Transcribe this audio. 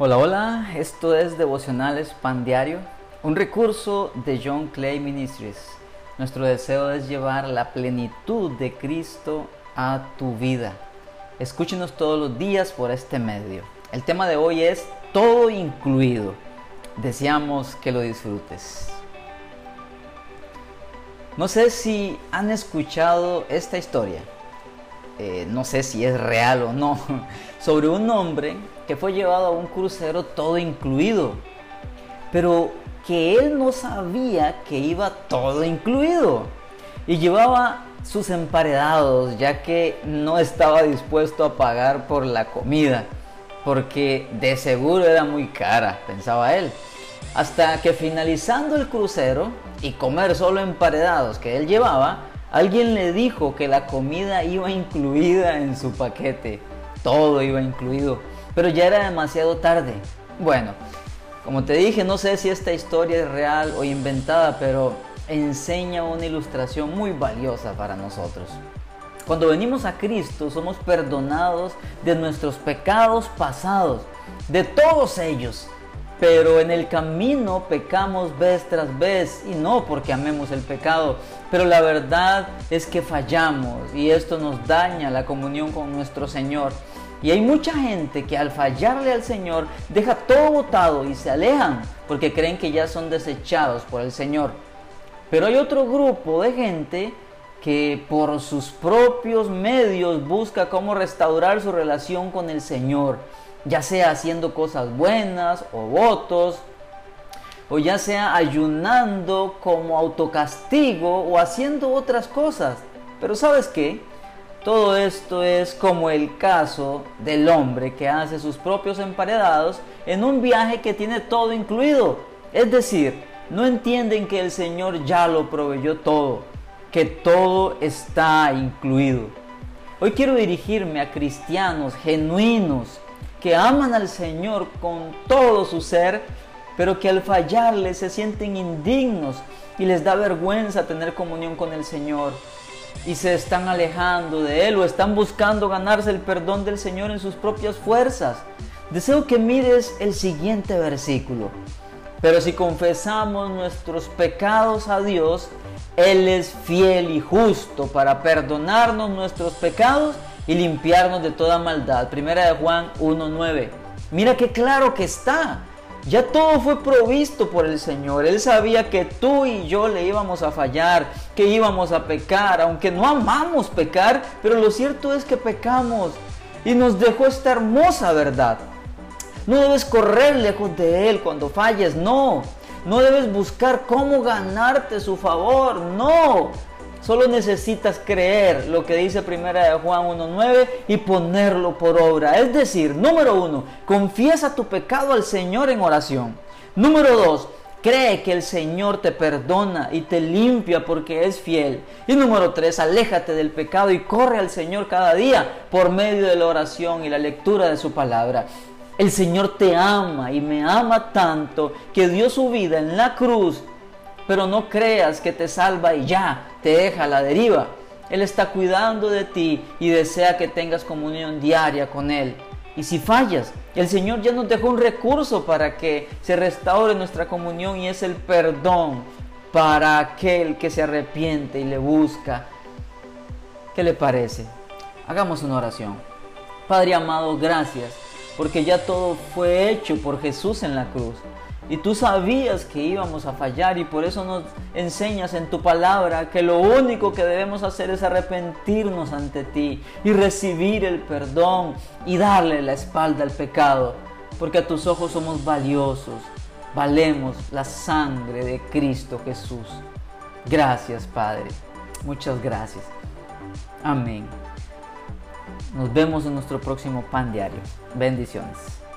Hola, hola, esto es Devocionales Pan Diario, un recurso de John Clay Ministries. Nuestro deseo es llevar la plenitud de Cristo a tu vida. Escúchenos todos los días por este medio. El tema de hoy es todo incluido. Deseamos que lo disfrutes. No sé si han escuchado esta historia. Eh, no sé si es real o no, sobre un hombre que fue llevado a un crucero todo incluido, pero que él no sabía que iba todo incluido y llevaba sus emparedados ya que no estaba dispuesto a pagar por la comida porque de seguro era muy cara, pensaba él. Hasta que finalizando el crucero y comer solo emparedados que él llevaba, alguien le dijo que la comida iba incluida en su paquete. Todo iba incluido pero ya era demasiado tarde. Bueno, como te dije, no sé si esta historia es real o inventada, pero enseña una ilustración muy valiosa para nosotros. Cuando venimos a Cristo somos perdonados de nuestros pecados pasados, de todos ellos. Pero en el camino pecamos vez tras vez y no porque amemos el pecado, pero la verdad es que fallamos y esto nos daña la comunión con nuestro Señor. Y hay mucha gente que al fallarle al Señor deja todo botado y se alejan porque creen que ya son desechados por el Señor. Pero hay otro grupo de gente que por sus propios medios busca cómo restaurar su relación con el Señor, ya sea haciendo cosas buenas o votos, o ya sea ayunando como autocastigo o haciendo otras cosas. Pero ¿sabes qué? Todo esto es como el caso del hombre que hace sus propios emparedados en un viaje que tiene todo incluido. Es decir, no entienden que el Señor ya lo proveyó todo, que todo está incluido. Hoy quiero dirigirme a cristianos genuinos que aman al Señor con todo su ser, pero que al fallarle se sienten indignos y les da vergüenza tener comunión con el Señor y se están alejando de Él o están buscando ganarse el perdón del Señor en sus propias fuerzas. Deseo que mires el siguiente versículo. Pero si confesamos nuestros pecados a Dios, Él es fiel y justo para perdonarnos nuestros pecados y limpiarnos de toda maldad. Primera de Juan 1.9. Mira qué claro que está. Ya todo fue provisto por el Señor. Él sabía que tú y yo le íbamos a fallar, que íbamos a pecar, aunque no amamos pecar, pero lo cierto es que pecamos y nos dejó esta hermosa verdad. No debes correr lejos de Él cuando falles, no. No debes buscar cómo ganarte su favor, no. Solo necesitas creer lo que dice primera de Juan 1.9 y ponerlo por obra. Es decir, número uno, confiesa tu pecado al Señor en oración. Número dos, cree que el Señor te perdona y te limpia porque es fiel. Y número tres, aléjate del pecado y corre al Señor cada día por medio de la oración y la lectura de su palabra. El Señor te ama y me ama tanto que dio su vida en la cruz pero no creas que te salva y ya, te deja a la deriva. Él está cuidando de ti y desea que tengas comunión diaria con Él. Y si fallas, el Señor ya nos dejó un recurso para que se restaure nuestra comunión y es el perdón para aquel que se arrepiente y le busca. ¿Qué le parece? Hagamos una oración. Padre amado, gracias, porque ya todo fue hecho por Jesús en la cruz. Y tú sabías que íbamos a fallar y por eso nos enseñas en tu palabra que lo único que debemos hacer es arrepentirnos ante ti y recibir el perdón y darle la espalda al pecado. Porque a tus ojos somos valiosos, valemos la sangre de Cristo Jesús. Gracias Padre, muchas gracias. Amén. Nos vemos en nuestro próximo pan diario. Bendiciones.